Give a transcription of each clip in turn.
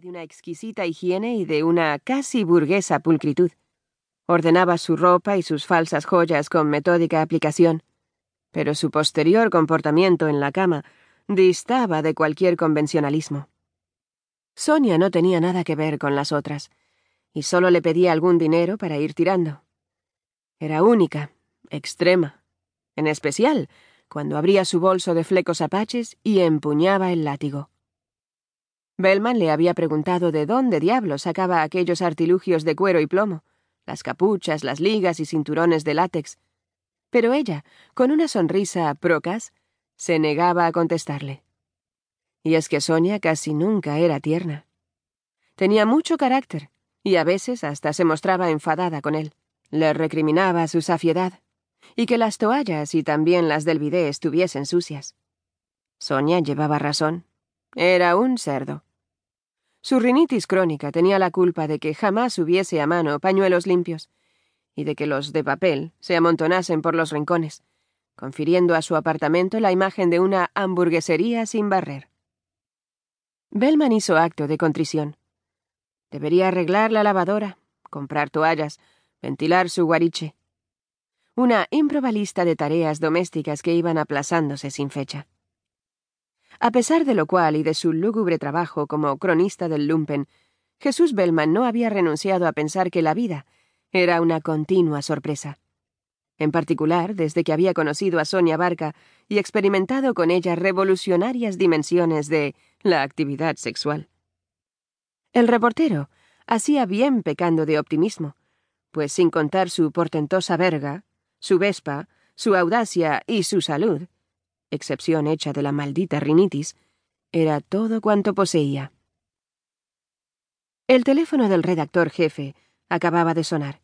De una exquisita higiene y de una casi burguesa pulcritud. Ordenaba su ropa y sus falsas joyas con metódica aplicación, pero su posterior comportamiento en la cama distaba de cualquier convencionalismo. Sonia no tenía nada que ver con las otras, y solo le pedía algún dinero para ir tirando. Era única, extrema, en especial cuando abría su bolso de flecos apaches y empuñaba el látigo. Bellman le había preguntado de dónde diablos sacaba aquellos artilugios de cuero y plomo, las capuchas, las ligas y cinturones de látex, pero ella, con una sonrisa procas, se negaba a contestarle. Y es que Sonia casi nunca era tierna. Tenía mucho carácter, y a veces hasta se mostraba enfadada con él. Le recriminaba su safiedad, y que las toallas y también las del bidé estuviesen sucias. Sonia llevaba razón. Era un cerdo. Su rinitis crónica tenía la culpa de que jamás hubiese a mano pañuelos limpios y de que los de papel se amontonasen por los rincones, confiriendo a su apartamento la imagen de una hamburguesería sin barrer. Bellman hizo acto de contrición. Debería arreglar la lavadora, comprar toallas, ventilar su guariche. Una improba lista de tareas domésticas que iban aplazándose sin fecha. A pesar de lo cual y de su lúgubre trabajo como cronista del lumpen, Jesús Bellman no había renunciado a pensar que la vida era una continua sorpresa. En particular, desde que había conocido a Sonia Barca y experimentado con ella revolucionarias dimensiones de la actividad sexual. El reportero hacía bien pecando de optimismo, pues sin contar su portentosa verga, su vespa, su audacia y su salud, excepción hecha de la maldita rinitis, era todo cuanto poseía. El teléfono del redactor jefe acababa de sonar.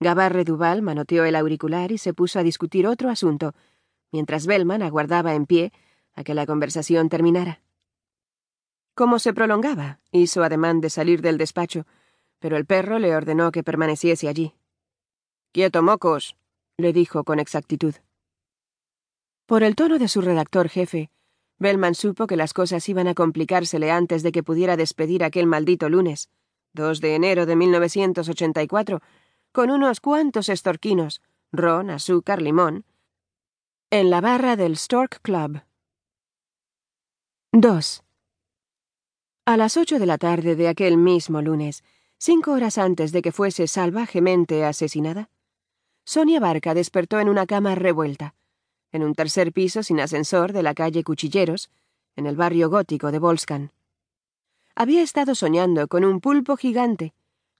Gabarre Duval manoteó el auricular y se puso a discutir otro asunto, mientras Bellman aguardaba en pie a que la conversación terminara. Como se prolongaba, hizo ademán de salir del despacho, pero el perro le ordenó que permaneciese allí. Quieto, mocos, le dijo con exactitud. Por el tono de su redactor jefe, Bellman supo que las cosas iban a complicársele antes de que pudiera despedir aquel maldito lunes, 2 de enero de 1984, con unos cuantos estorquinos, ron, azúcar, limón, en la barra del Stork Club. 2. A las ocho de la tarde de aquel mismo lunes, cinco horas antes de que fuese salvajemente asesinada, Sonia Barca despertó en una cama revuelta, en un tercer piso sin ascensor de la calle Cuchilleros, en el barrio gótico de Volskan. Había estado soñando con un pulpo gigante,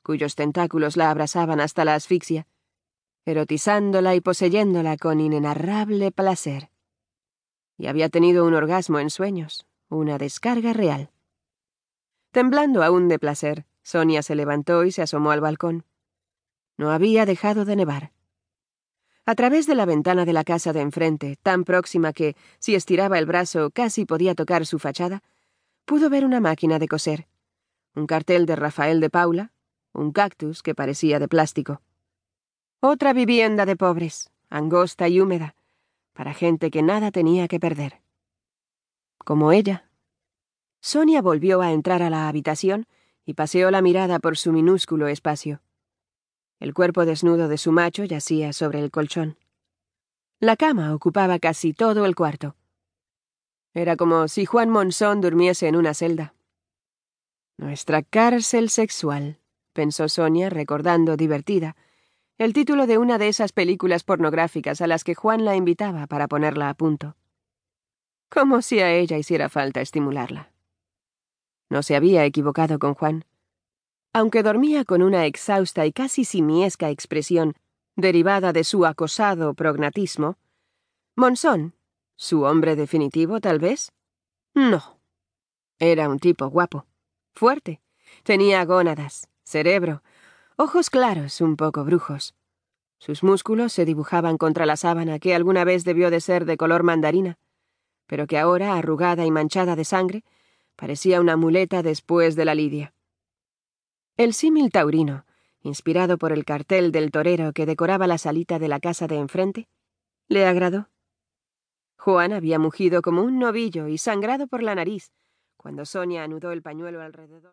cuyos tentáculos la abrazaban hasta la asfixia, erotizándola y poseyéndola con inenarrable placer. Y había tenido un orgasmo en sueños, una descarga real. Temblando aún de placer, Sonia se levantó y se asomó al balcón. No había dejado de nevar. A través de la ventana de la casa de enfrente, tan próxima que, si estiraba el brazo, casi podía tocar su fachada, pudo ver una máquina de coser, un cartel de Rafael de Paula, un cactus que parecía de plástico. Otra vivienda de pobres, angosta y húmeda, para gente que nada tenía que perder. Como ella. Sonia volvió a entrar a la habitación y paseó la mirada por su minúsculo espacio. El cuerpo desnudo de su macho yacía sobre el colchón. La cama ocupaba casi todo el cuarto. Era como si Juan Monzón durmiese en una celda. Nuestra cárcel sexual, pensó Sonia, recordando, divertida, el título de una de esas películas pornográficas a las que Juan la invitaba para ponerla a punto. Como si a ella hiciera falta estimularla. No se había equivocado con Juan. Aunque dormía con una exhausta y casi simiesca expresión derivada de su acosado prognatismo, Monzón, su hombre definitivo, tal vez, no. Era un tipo guapo, fuerte, tenía gónadas, cerebro, ojos claros, un poco brujos. Sus músculos se dibujaban contra la sábana que alguna vez debió de ser de color mandarina, pero que ahora, arrugada y manchada de sangre, parecía una muleta después de la lidia. El símil taurino, inspirado por el cartel del torero que decoraba la salita de la casa de enfrente, le agradó. Juan había mugido como un novillo y sangrado por la nariz cuando Sonia anudó el pañuelo alrededor.